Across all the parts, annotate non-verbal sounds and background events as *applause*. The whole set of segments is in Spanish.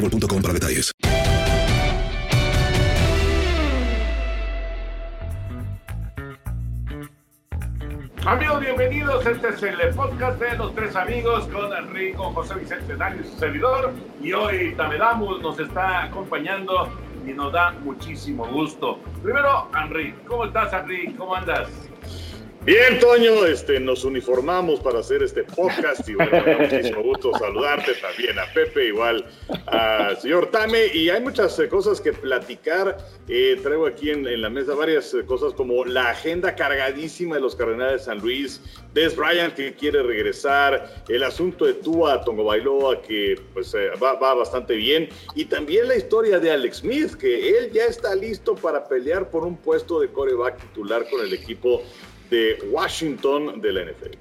boostmobile.com para detalles. Amigos, bienvenidos. Este es el podcast de los tres amigos con Enrico, José Vicente Dani, su servidor. Y hoy Tamedamus nos está acompañando y nos da muchísimo gusto. Primero, Henry, ¿cómo estás, Henry? ¿Cómo andas? Bien, Toño, este, nos uniformamos para hacer este podcast y bueno, muchísimo gusto saludarte también a Pepe, igual al señor Tame. Y hay muchas eh, cosas que platicar. Eh, traigo aquí en, la mesa varias eh, cosas como la agenda cargadísima de los Cardenales de San Luis, Des Bryant que quiere regresar, el asunto de Tua Tongo Bailoa que pues va, va bastante bien. Y también la historia de Alex Smith que él ya está listo para pelear por un puesto de coreback titular con el equipo de Washington de la NFL.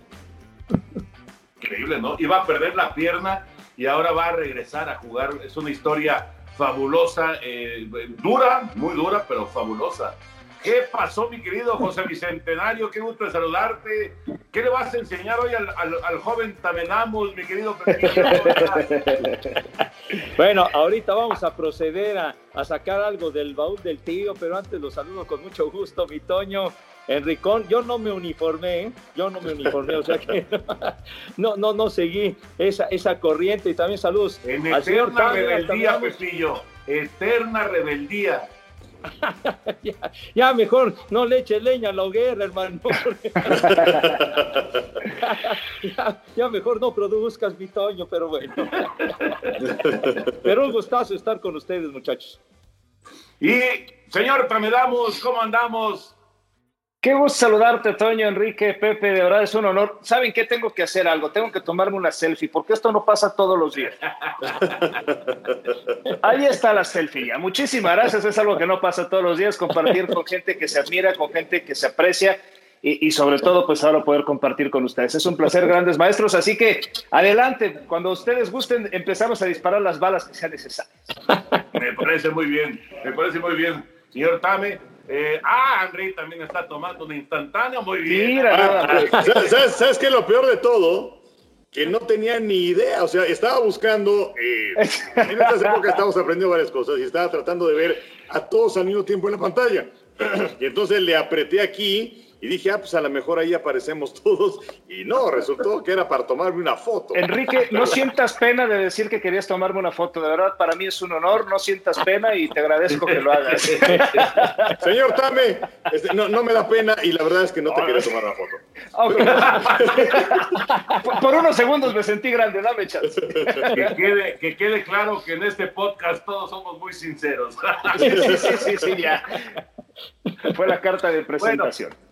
*laughs* Increíble, ¿no? Iba a perder la pierna y ahora va a regresar a jugar. Es una historia fabulosa, eh, dura, muy dura, pero fabulosa. ¿Qué pasó, mi querido José *laughs* Bicentenario? Qué gusto de saludarte. ¿Qué le vas a enseñar hoy al, al- al joven Tamenamos, mi querido? *laughs* Bueno, ahorita vamos a proceder a, a sacar algo del baúl del tío, pero antes los saludo con mucho gusto, mi Toño. Enricón, yo no me uniformé, ¿eh? yo no me uniformé, o sea que *laughs* no, no, no seguí esa, esa corriente. Y también saludos En al señor rebeldía, Pepillo. Eterna rebeldía. *laughs* ya, ya mejor no le eche leña a la hoguera, hermano. *laughs* ya, ya mejor no produzcas, mi Toño, pero bueno. pero un gustazo estar con ustedes, muchachos. Y, señor Tamedamos, ¿cómo andamos? Qué gusto saludarte, Toño, Enrique, Pepe, de verdad es un honor. ¿Saben qué? Tengo que hacer algo, tengo que tomarme una selfie, porque esto no pasa todos los días. *laughs* Ahí está la selfie ya. Muchísimas gracias, es algo que no pasa todos los días, compartir con gente que se admira, con gente que se aprecia y, y sobre todo, pues ahora poder compartir con ustedes. Es un placer, grandes maestros, así que adelante, cuando ustedes gusten, empezamos a disparar las balas que sean necesarias. Me parece muy bien, me parece muy bien. Señor Tame, eh, ah, André también está tomando un instantáneo, muy bien. Ah, ¿sabes, sabes- sabes qué es lo peor de todo? Que no tenía ni idea, o sea, estaba buscando, eh, *laughs* en estas épocas estamos aprendiendo varias cosas y estaba tratando de ver a todos al mismo tiempo en la pantalla. *clears throat* Y entonces le apreté aquí y dije, ah, pues a lo mejor ahí aparecemos *laughs* todos. Y no, resultó que era para tomarme una foto. Enrique, no *laughs* sientas pena de decir que querías tomarme una foto. De verdad, para mí es un honor. No sientas pena y te agradezco que lo hagas. *laughs* Señor Tame, este, no, no me da pena y la verdad es que no te quería tomar una foto. por, por unos segundos me sentí grande. Dame chance. Que quede, que quede claro que en este podcast todos somos muy sinceros. Sí, sí, sí, sí, sí, ya. Fue la carta de presentación.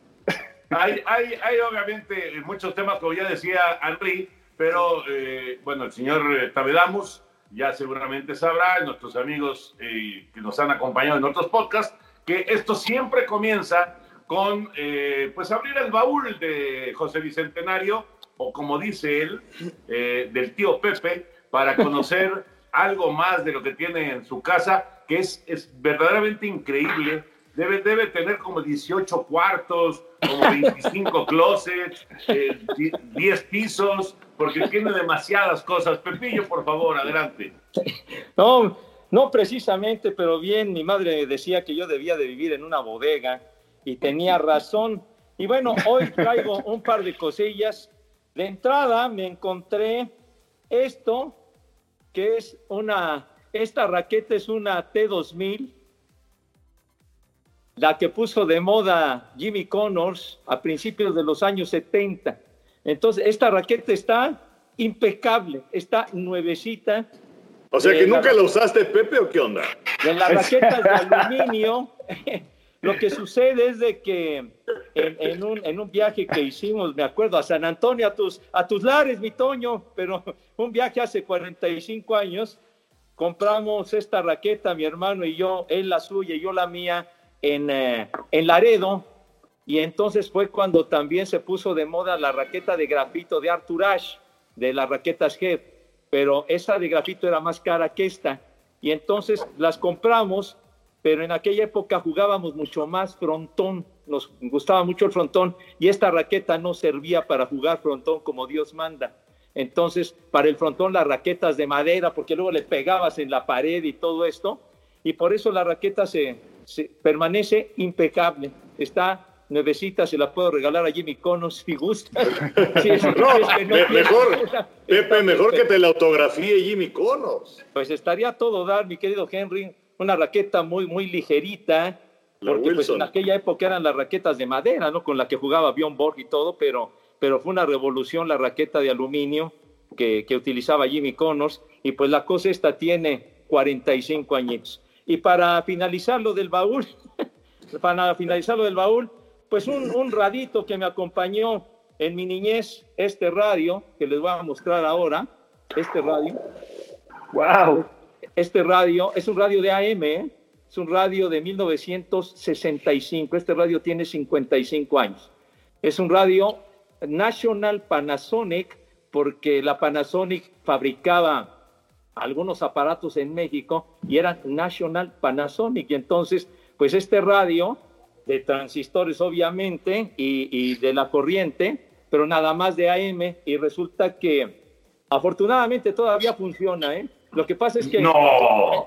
Hay, hay, hay obviamente muchos temas, como ya decía Henry, pero eh, bueno, el señor eh, Tavedamos ya seguramente sabrán, nuestros amigos eh, que nos han acompañado en otros podcasts, que esto siempre comienza con, eh, pues, abrir el baúl de José Bicentenario, o como dice él, eh, del tío Pepe, para conocer *laughs* algo más de lo que tiene en su casa, que es, es verdaderamente increíble. Debe, debe tener como 18 cuartos, como 25 *laughs* closets, eh, 10 pisos, porque tiene demasiadas cosas. Pepillo, por favor, adelante. No, no precisamente, pero bien, mi madre decía que yo debía de vivir en una bodega y tenía razón. Y bueno, hoy traigo un par de cosillas. De entrada me encontré esto, que es una, esta raqueta es una T2000, la que puso de moda Jimmy Connors a principios de los años 70. Entonces, esta raqueta está impecable, está nuevecita. O sea, Eh, que la nunca la usaste, Pepe, o qué onda? En las raquetas de aluminio, *laughs* lo que sucede es de que en, en un, en un viaje que hicimos, me acuerdo, a San Antonio, a tus, a tus lares, mi Toño, pero *laughs* un viaje hace 45 años, compramos esta raqueta, mi hermano y yo, él la suya y yo la mía, en, eh, en Laredo, y entonces fue cuando también se puso de moda la raqueta de grafito de Arthur Ashe, de las raquetas Head, pero esa de grafito era más cara que esta. Y entonces las compramos, pero en aquella época jugábamos mucho más frontón, nos gustaba mucho el frontón, y esta raqueta no servía para jugar frontón como Dios manda. Entonces, para el frontón las raquetas de madera, porque luego le pegabas en la pared y todo esto, y por eso la raqueta se, se permanece impecable. Está nuevecita, se la puedo regalar a Jimmy Conos si gusta. *laughs* Es- No, es que no me- mejor, Pepe, mejor que te la autografíe Jimmy Conos. Pues estaría todo dar, mi querido Henry, una raqueta muy, muy ligerita, La porque pues, en aquella época eran las raquetas de madera, ¿no? Con la que jugaba Bjorn Borg y todo, pero, pero fue una revolución la raqueta de aluminio que, que utilizaba Jimmy Connors, y pues la cosa esta tiene 45 añitos. Y para finalizar lo del baúl, *laughs* para finalizar lo del baúl, pues un, un radito que me acompañó en mi niñez, este radio, que les voy a mostrar ahora, este radio. ¡Wow! Este radio es un radio de AM, ¿eh? es un radio de 1965. Este radio tiene 55 años. Es un radio National Panasonic, porque la Panasonic fabricaba algunos aparatos en México y eran National Panasonic. Y entonces, pues este radio de transistores obviamente y, y de la corriente, pero nada más de AM y resulta que afortunadamente todavía funciona, ¿eh? Lo que pasa es que No.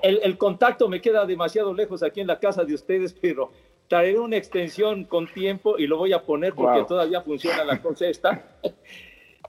el, el contacto me queda demasiado lejos aquí en la casa de ustedes, pero traeré una extensión con tiempo y lo voy a poner porque Wow. todavía funciona la cosa esta.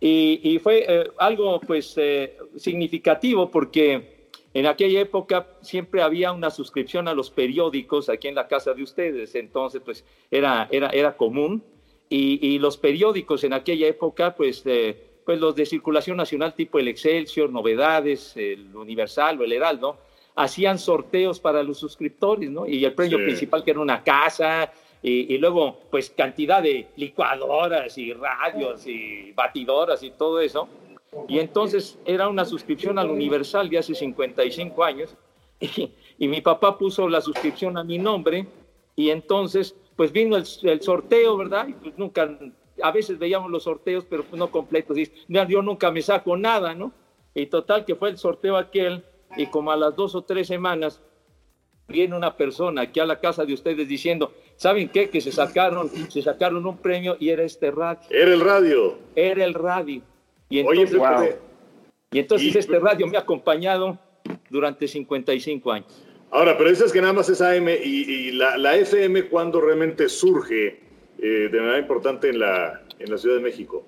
Y, y fue eh, algo pues eh, significativo porque en aquella época siempre había una suscripción a los periódicos aquí en la casa de ustedes, entonces pues era, era, era común y, y los periódicos en aquella época pues, eh, pues los de circulación nacional tipo el Excelsior, Novedades, el Universal o el Heraldo, hacían sorteos para los suscriptores, ¿no? Y el premio Sí. principal que era una casa, y, y luego, pues, cantidad de licuadoras y radios y batidoras y todo eso. Y entonces era una suscripción al Universal de hace 55 años. *laughs* Y, y mi papá puso la suscripción a mi nombre. Y entonces, pues vino el, el sorteo, ¿verdad? Y pues nunca, a veces veíamos los sorteos, pero pues no completos. Y yo nunca me saco nada, ¿no? Y total que fue el sorteo aquel. Y como a las dos o tres semanas viene una persona aquí a la casa de ustedes diciendo, ¿saben qué? Que se sacaron, se sacaron un premio y era este radio. Era el radio. Era el radio. Y Oye, entonces, y entonces Y- este radio me ha acompañado durante 55 años. Ahora, pero dices que nada más es AM y, y la, la FM cuando realmente surge eh, de manera importante en la, en la Ciudad de México.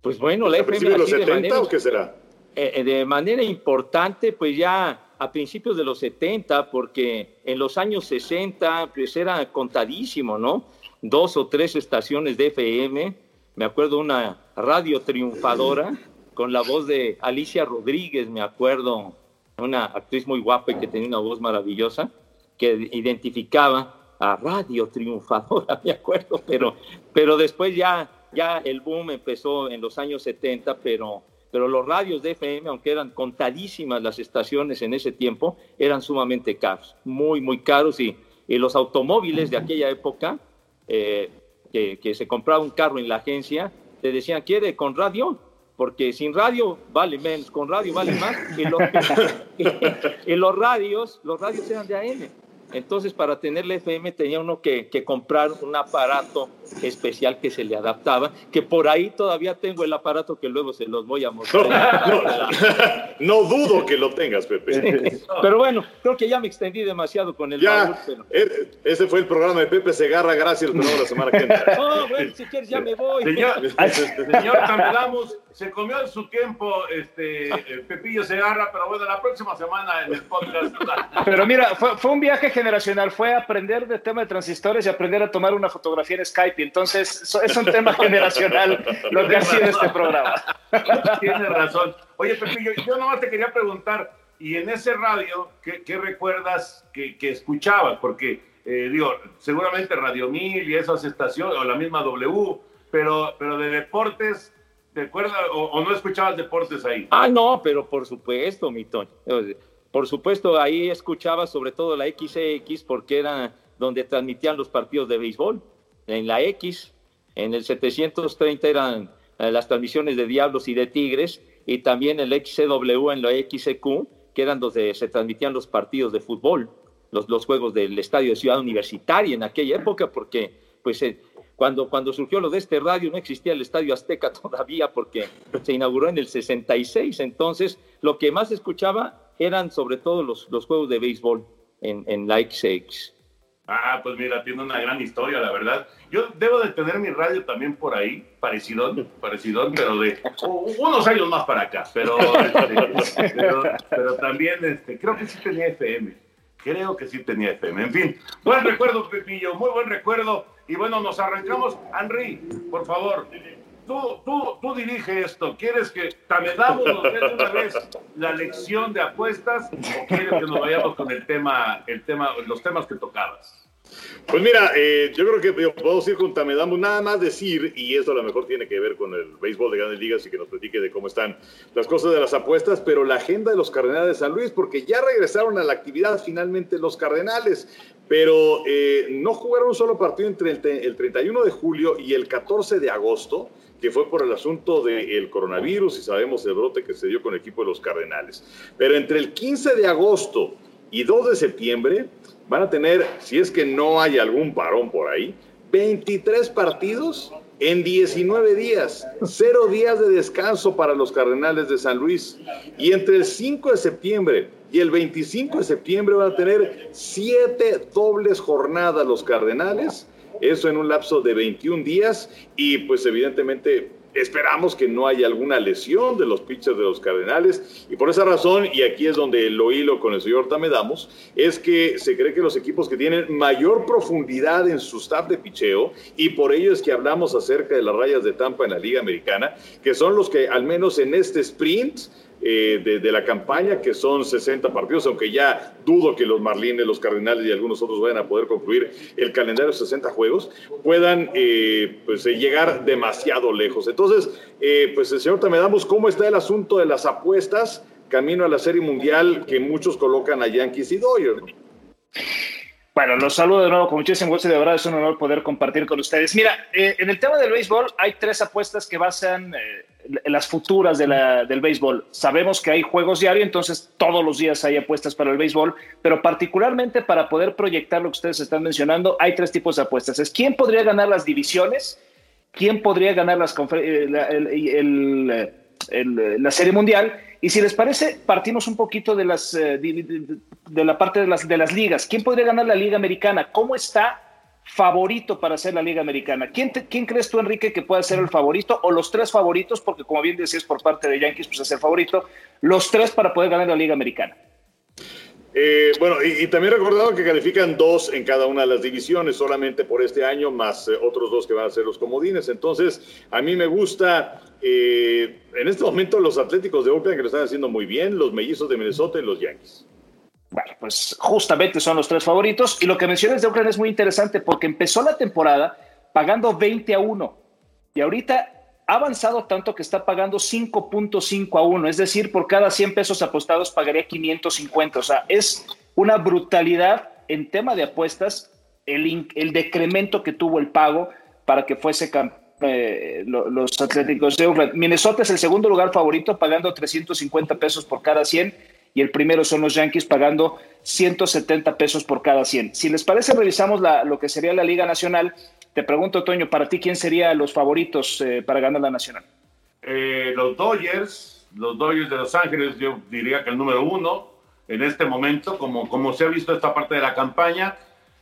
Pues bueno, la ¿A FM principios de los así de 70 manera- o qué será? eh, eh, de manera importante, pues ya a principios de los 70, porque en los años 60 pues era contadísimo, ¿no? Dos o tres estaciones de FM, me acuerdo una radio triunfadora con la voz de Alicia Rodríguez, me acuerdo, una actriz muy guapa y que tenía una voz maravillosa, que identificaba a Radio Triunfadora, *laughs* me acuerdo, pero, pero después ya, ya el boom empezó en los años 70, pero pero los radios de FM, aunque eran contadísimas las estaciones en ese tiempo, eran sumamente caros, muy, muy caros. Y, y los automóviles de aquella época, eh, que, que, se compraba un carro en la agencia, te decían, ¿quiere con radio? Porque sin radio vale menos, con radio vale más. Y, lo, y, y los radios, los radios eran de AM. Entonces, para tener la FM tenía uno que, que, comprar un aparato especial que se le adaptaba, que por ahí todavía tengo el aparato que luego se los voy a mostrar. *laughs* No, no, no dudo que lo tengas, Pepe. Sí. *laughs* Pero bueno, creo que ya me extextendí demasiado con el ya, baúl, pero... Ese fue el programa de Pepe Segarra, gracias, vemos la semana que entra. *laughs* No, bueno, si quieres ya me voy. Señor, señor se comió en su tiempo este Pepillo Segarra, pero bueno, la próxima semana en el podcast. *laughs* Pero mira, fue, fue un viaje generacional, fue aprender de tema de transistores y aprender a tomar una fotografía en Skype. Entonces, es un tema generacional lo que ha sido este programa. *laughs* Tienes razón. Oye, Pepillo, yo nomás te quería preguntar, y en ese radio, ¿qué, qué recuerdas que, que, escuchabas? Porque, eh, digo, seguramente Radio Mil y esas estaciones, o la misma W, pero, pero de deportes, ¿te acuerdas? O, no escuchabas deportes ahí? Ah, no, pero por supuesto, mi Toño. Por supuesto, ahí escuchaba sobre todo la XX porque era donde transmitían los partidos de béisbol. En la X, en el 730 eran eh, las transmisiones de Diablos y de Tigres, y también el XCW en la XQ, que eran donde se transmitían los partidos de fútbol, los, los juegos del Estadio de Ciudad Universitaria en aquella época, porque pues eh, cuando, cuando surgió lo de este radio no existía el Estadio Azteca *laughs* todavía porque se inauguró en el 66, entonces lo que más escuchaba eran sobre todo los, los juegos de béisbol en, en la. Ah, pues mira, tiene una gran historia, la verdad. Yo debo de tener mi radio también por ahí, parecido, parecido, pero de unos años más para acá. Pero, este, pero, pero, también este, creo que sí tenía FM. Creo que sí tenía FM. En fin, buen recuerdo, Pepillo, muy buen recuerdo. Y bueno, nos arrancamos. Henry, por favor, tú, tú, tú dirige esto. ¿Quieres que dé de una vez la lección de apuestas o quieres que nos vayamos con el tema, el tema, los temas que tocabas? Pues mira, eh, yo creo que podemos ir con Tamedamos, nada más decir, y esto a lo mejor tiene que ver con el béisbol de grandes ligas y que nos platique de cómo están las cosas de las apuestas, pero la agenda de los Cardenales de San Luis, porque ya regresaron a la actividad finalmente los Cardenales, pero eh, no jugaron un solo partido entre el, el 31 de julio y el 14 de agosto que fue por el asunto del coronavirus y sabemos el brote que se dio con el equipo de los Cardenales. Pero entre el 15 de agosto y 2 de septiembre van a tener, si es que no hay algún parón por ahí, 23 partidos en 19 días, cero días de descanso para los Cardenales de San Luis. Y entre el 5 de septiembre y el 25 de septiembre van a tener siete dobles jornadas los Cardenales eso en un lapso de 21 días y pues evidentemente esperamos que no haya alguna lesión de los pitchers de los Cardenales y por esa razón, y aquí es donde lo hilo con el señor Tamedamos, es que se cree que los equipos que tienen mayor profundidad en su staff de picheo y por ello es que hablamos acerca de las rayas de Tampa en la Liga Americana, que son los que al menos en este sprint eh, de, la campaña, que son 60 partidos, aunque ya dudo que los Marlines, los Cardenales y algunos otros vayan a poder concluir el calendario de 60 juegos, puedan eh, pues, eh, llegar demasiado lejos. Entonces, eh, pues el señor Tamedamos, ¿cómo está el asunto de las apuestas camino a la Serie Mundial que muchos colocan a Yankees y Dodgers? Bueno, los saludo de nuevo con muchísimo gusto y de verdad es un honor poder compartir con ustedes. Mira, eh, en el tema del béisbol hay tres apuestas que basan eh, las futuras de la, del béisbol. Sabemos que hay juegos diarios, entonces todos los días hay apuestas para el béisbol, pero particularmente para poder proyectar lo que ustedes están mencionando, hay tres tipos de apuestas. Es quién podría ganar las divisiones, quién podría ganar las el, el, el, la Serie Mundial y si les parece, partimos un poquito de, las, de, de, la parte de las, de las ligas. ¿Quién podría ganar la Liga Americana? ¿Cómo está favorito para hacer la Liga Americana? ¿Quién, ¿Quién crees tú, Enrique, que pueda ser el favorito? O los tres favoritos, porque como bien decías por parte de Yankees, pues es el favorito. Los tres para poder ganar la Liga Americana. Eh, bueno, y, y, también recordado que califican dos en cada una de las divisiones, solamente por este año, más eh, otros dos que van a ser los comodines. Entonces, a mí me gusta eh, en este momento los Atléticos de Oakland que lo están haciendo muy bien, los Mellizos de Minnesota y los Yankees. Bueno, pues justamente son los tres favoritos. Y lo que mencionas de Oakland es muy interesante porque empezó la temporada pagando 20 a 1 y ahorita ha avanzado tanto que está pagando 5.5 a 1, es decir, por cada 100 pesos apostados pagaría 550. O sea, es una brutalidad en tema de apuestas el, el decremento que tuvo el pago para que fuese eh, los Atléticos de Oakland. Minnesota es el segundo lugar favorito, pagando 350 pesos por cada 100, y el primero son los Yankees pagando 170 pesos por cada 100. Si les parece, revisamos lo que sería la Liga Nacional. Te pregunto, Toño, para ti, ¿quién serían los favoritos eh, para ganar la Nacional? Eh, los Dodgers, los Dodgers de Los Ángeles, yo diría que el número uno en este momento, como, como se ha visto esta parte de la campaña.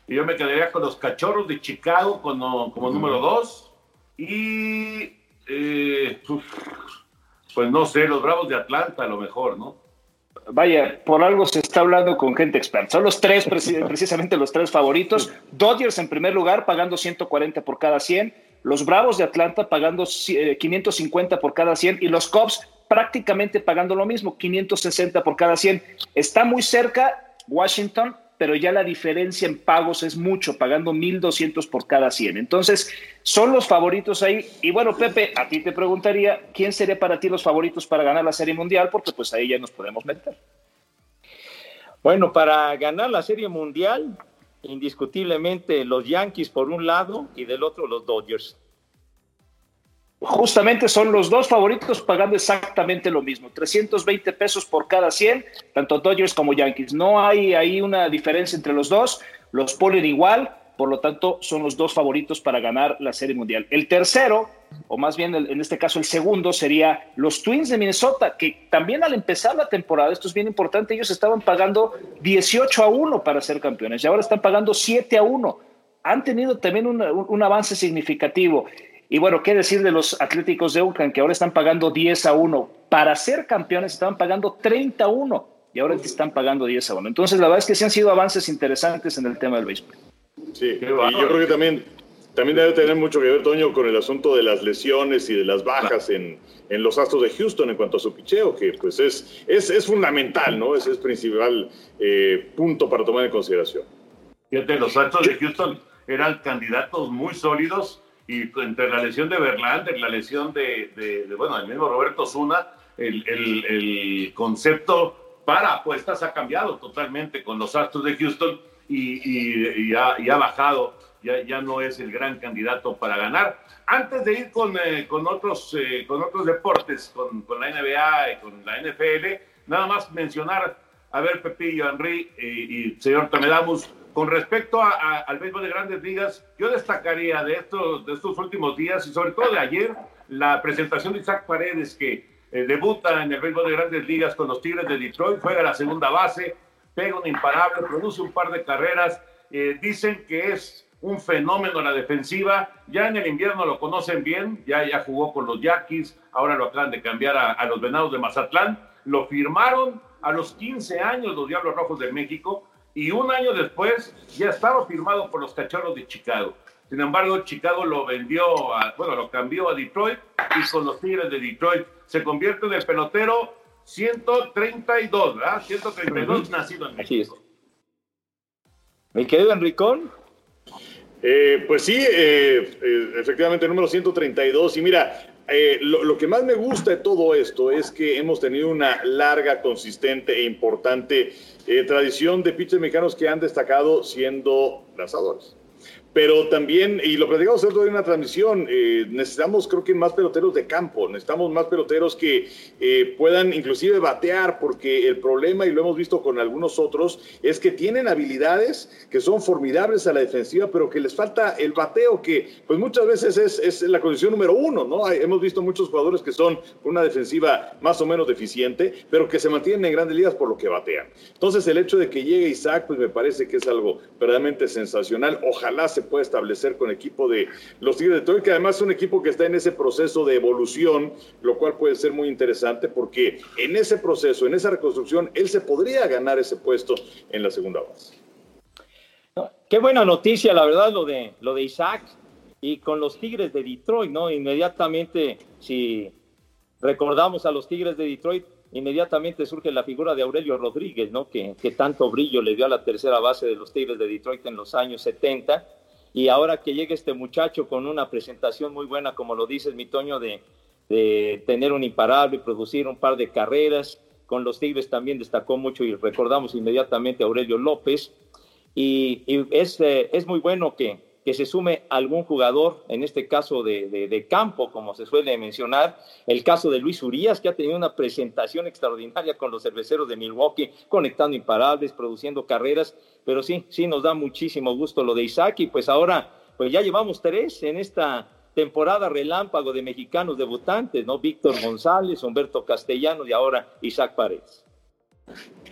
Y yo me quedaría con los Cachorros de Chicago como, como número dos. Y, eh, pues no sé, los Bravos de Atlanta a lo mejor, ¿no? Vaya, por algo se está hablando con gente experta. Son los tres, *laughs* precisamente los tres favoritos. Dodgers en primer lugar, pagando 140 por cada 100. Los Bravos de Atlanta pagando 550 eh, por cada 100. Y los Cubs prácticamente pagando lo mismo, 560 por cada 100. Está muy cerca Washington, pero ya la diferencia en pagos es mucho, pagando 1.200 por cada 100. Entonces, son los favoritos ahí. Y bueno, Pepe, a ti te preguntaría, ¿quién sería para ti los favoritos para ganar la Serie Mundial? Porque pues ahí ya nos podemos meter. Bueno, para ganar la Serie Mundial, indiscutiblemente los Yankees por un lado y del otro los Dodgers justamente son los dos favoritos pagando exactamente lo mismo, 320 pesos por cada 100, tanto Dodgers como Yankees. No hay ahí una diferencia entre los dos, los ponen igual, por lo tanto son los dos favoritos para ganar la Serie Mundial. El tercero, o más bien en este caso el segundo, sería los Twins de Minnesota, que también al empezar la temporada, esto es bien importante, ellos estaban pagando 18 a 1 para ser campeones y ahora están pagando 7 a 1. Han tenido también un, un avance significativo. Y bueno, ¿qué decir de los Atléticos de Oakland que ahora están pagando 10 a 1? Para ser campeones estaban pagando 30 a 1 y ahora están pagando 10 a 1. Entonces, la verdad es que sí han sido avances interesantes en el tema del béisbol. Sí, y yo creo que también, también debe tener mucho que ver, Toño, con el asunto de las lesiones y de las bajas en, en, los Astros de Houston en cuanto a su picheo, que pues es, es, es fundamental, ¿no? Ese es el principal eh, punto para tomar en consideración. Fíjate, los Astros de Houston eran candidatos muy sólidos y entre la lesión de Verlander, la lesión de, bueno, el mismo Roberto Zuna, el, el, concepto para apuestas ha cambiado totalmente con los Astros de Houston y, y, ha, bajado, ya, ya no es el gran candidato para ganar. Antes de ir con, eh, con, otros, eh, con otros deportes, con, con, la NBA con la NFL, nada más mencionar, a ver, Pepillo, Henry y, y señor Tamedamus, con respecto al béisbol de grandes ligas, yo destacaría de estos, de estos últimos días y sobre todo de ayer, la presentación de Isaac Paredes, que eh, debuta en el béisbol de grandes ligas con los Tigres de Detroit, juega la segunda base, pega un imparable, produce un par de carreras. Eh, dicen que es un fenómeno la defensiva. Ya en el invierno lo conocen bien, ya, ya jugó con los Yaquis, ahora lo acaban de cambiar a, a los Venados de Mazatlán. Lo firmaron a los 15 años los Diablos Rojos de México y un año después ya estaba firmado por los Cachorros de Chicago. Sin embargo, Chicago lo vendió, a, bueno, lo cambió a Detroit y con los Tigres de Detroit se convierte en el pelotero 132, ¿verdad? 132 nacido en México. ¿Me quedo Enricón? Eh, pues sí, eh, eh, efectivamente, número 132. Y mira, eh, lo, que más me gusta de todo esto es que hemos tenido una larga, consistente e importante eh, tradición de pitchers mexicanos que han destacado siendo lanzadores pero también, y lo platicamos dentro de una transmisión, eh, necesitamos creo que más peloteros de campo, necesitamos más peloteros que eh, puedan inclusive batear, porque el problema, y lo hemos visto con algunos otros, es que tienen habilidades que son formidables a la defensiva, pero que les falta el bateo, que pues muchas veces es, es la condición número uno, ¿no? hemos visto muchos jugadores que son una defensiva más o menos deficiente, pero que se mantienen en grandes ligas por lo que batean. Entonces el hecho de que llegue Isaac, pues me parece que es algo verdaderamente sensacional. Ojalá se puede establecer con equipo de los Tigres de Detroit, que además es un equipo que está en ese proceso de evolución, lo cual puede ser muy interesante porque en ese proceso, en esa reconstrucción, él se podría ganar ese puesto en la segunda base. Qué buena noticia, la verdad, lo de, lo de Isaac y con los Tigres de Detroit, ¿no? Inmediatamente, si recordamos a los Tigres de Detroit, inmediatamente surge la figura de Aurelio Rodríguez, ¿no? Que, que, tanto brillo le dio a la tercera base de los Tigres de Detroit en los años 70 y ahora que llegue este muchacho con una presentación muy buena, como lo dices, mi Toño, de, de tener un imparable, producir un par de carreras. Con los Tigres también destacó mucho y recordamos inmediatamente a Aurelio López. Y, es, eh, es muy bueno que, que se sume algún jugador, en este caso de, campo, como se suele mencionar, el caso de Luis Urias, que ha tenido una presentación extraordinaria con los cerveceros de Milwaukee, conectando imparables, produciendo carreras, pero sí, sí nos da muchísimo gusto lo de Isaac y pues ahora, pues ya llevamos tres en esta temporada relámpago de mexicanos debutantes, ¿no? Víctor González, Humberto Castellano y ahora Isaac Paredes.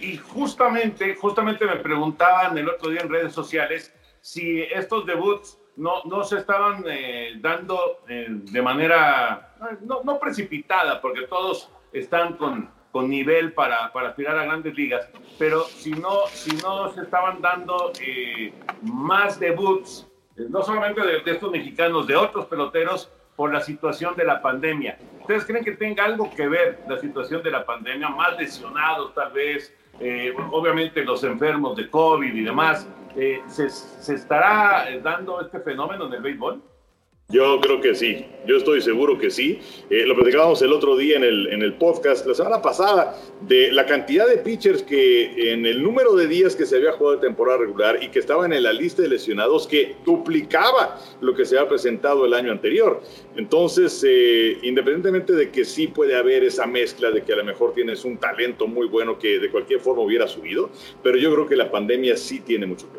Y justamente, justamente me preguntaban el otro día en redes sociales, si estos debuts no, no se estaban eh, dando eh, de manera, no, precipitada, porque todos están con, con nivel para, para, aspirar a grandes ligas, pero si no, si no se estaban dando eh, más debuts, no solamente de, de, estos mexicanos, de otros peloteros, por la situación de la pandemia. ¿Ustedes creen que tenga algo que ver la situación de la pandemia? Más lesionados tal vez, obviamente los enfermos de COVID y demás, eh, ¿se, ¿se, estará dando este fenómeno en el béisbol? Yo creo que sí, yo estoy seguro que sí. Eh, lo platicábamos el otro día en el, en el podcast, la semana pasada, de la cantidad de pitchers que en el número de días que se había jugado de temporada regular y que estaban en la lista de lesionados que duplicaba lo que se había presentado el año anterior. Entonces, eh, independientemente de que sí puede haber esa mezcla de que a lo mejor tienes un talento muy bueno que de cualquier forma hubiera subido, pero yo creo que la pandemia sí tiene mucho que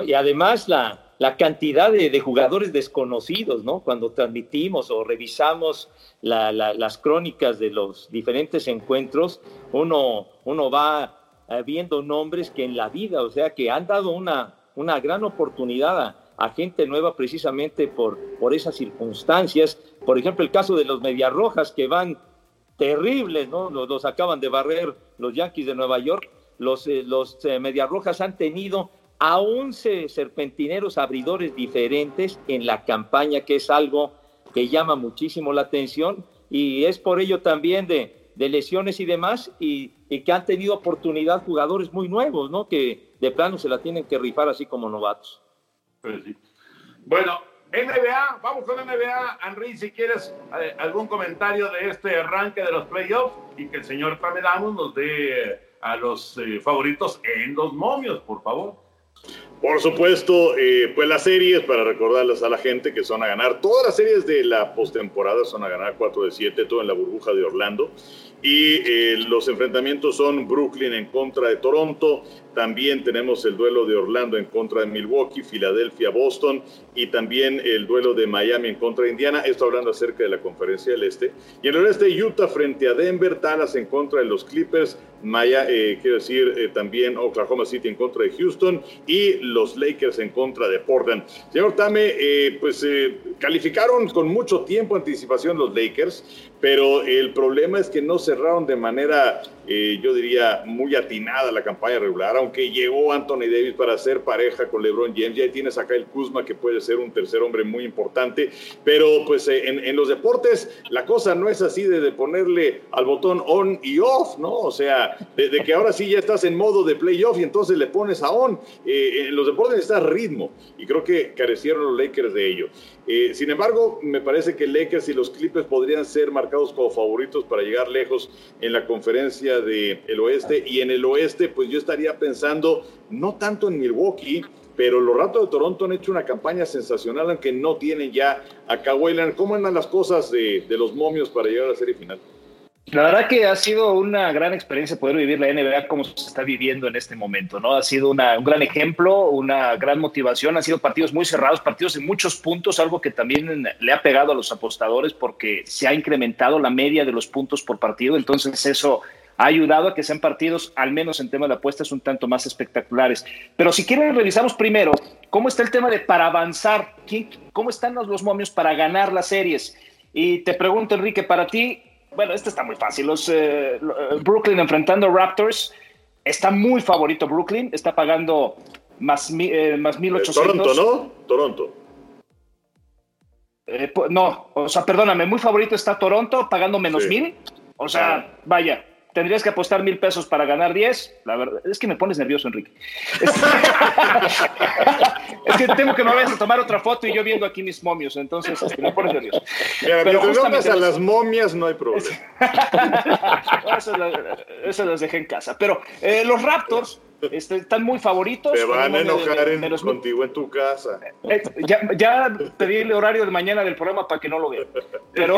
ver. y además la, la cantidad de, jugadores desconocidos, ¿no? Cuando transmitimos o revisamos las crónicas de los diferentes encuentros, uno, uno va eh, viendo nombres que en la vida, o sea, que han dado una, una gran oportunidad a, gente nueva precisamente por, por esas circunstancias. Por ejemplo, el caso de los Mediarrojas que van terribles, ¿no? Los, acaban de barrer los Yankees de Nueva York. Los, eh, los eh, Mediarrojas han tenido a 11 serpentineros abridores diferentes en la campaña, que es algo que llama muchísimo la atención y es por ello también de, lesiones y demás y, que han tenido oportunidad jugadores muy nuevos, ¿no? Que de plano se la tienen que rifar así como novatos. Pues bueno, NBA, vamos con NBA. Henry, si quieres eh, algún comentario de este arranque de los playoffs y que el señor Tamedamos nos dé a los eh, favoritos en los momios, por favor. Por supuesto, eh, pues las series, para recordarles a la gente que son a ganar, todas las series de la postemporada son a ganar 4 de 7, todo en la burbuja de Orlando. Y eh, los enfrentamientos son Brooklyn en contra de Toronto, también tenemos el duelo de Orlando en contra de Milwaukee, Filadelfia, Boston y también el duelo de Miami en contra de Indiana. Esto hablando acerca de la conferencia del Este. Y en el oeste, Utah frente a Denver, Dallas en contra de los Clippers, Maya, eh, quiero decir eh, también Oklahoma City en contra de Houston y los Lakers en contra de Portland. Señor Tame, eh, pues calificaron con mucho tiempo anticipación los Lakers, pero el problema es que no cerraron de manera, yo diría, muy atinada la campaña regular aunque llegó Anthony Davis para ser pareja con LeBron James, ya tienes acá el Kuzma que puede ser un tercer hombre muy importante, pero pues eh, en, los deportes la cosa no es así de, ponerle al botón on y off, ¿no? O sea, de, que ahora sí ya estás en modo de playoff y entonces le pones a on. Eh, en los deportes está ritmo y creo que carecieron los Lakers de ello. Eh, sin embargo, me parece que Lakers y los Clippers podrían ser marcados como favoritos para llegar lejos en la conferencia del oeste y en el oeste pues yo estaría pensando no tanto en Milwaukee, pero los Ratos de Toronto han hecho una campaña sensacional, aunque no tienen ya a Kawhi. ¿Cómo andan las cosas de, de los momios para llegar a la serie final? La verdad que ha sido una gran experiencia poder vivir la NBA como se está viviendo en este momento, ¿no? Ha sido un gran ejemplo, una gran motivación, han sido partidos muy cerrados, partidos de muchos puntos, algo que también le ha pegado a los apostadores porque se ha incrementado la media de los puntos por partido, entonces eso ha ayudado a que sean partidos, al menos en tema de apuestas, un tanto más espectaculares. Pero si quieren, revisamos primero cómo está el tema de para avanzar, cómo están los, momios para ganar las series. Y te pregunto, Enrique, para ti, bueno, este está muy fácil. Los eh, eh, Brooklyn enfrentando Raptors, está muy favorito Brooklyn, está pagando más, eh, más 1800. Toronto, ¿no? Toronto. no, o sea, perdóname, muy favorito está Toronto pagando menos mil. O sea, vaya, tendrías que apostar mil pesos para ganar 10. La verdad, es que me pones nervioso, Enrique. *laughs* Es, que tengo que me vayas a tomar otra foto y yo viendo aquí mis momios, entonces este, me pones nervioso. Mira, Pero justamente a las momias no hay problema. *laughs* Eso, las dejé en casa. Pero eh, los Raptors este, están muy favoritos. Te van a enojar contigo en tu casa. Eh, ya, ya, pedí el horario de mañana del programa para que no lo vean. Pero,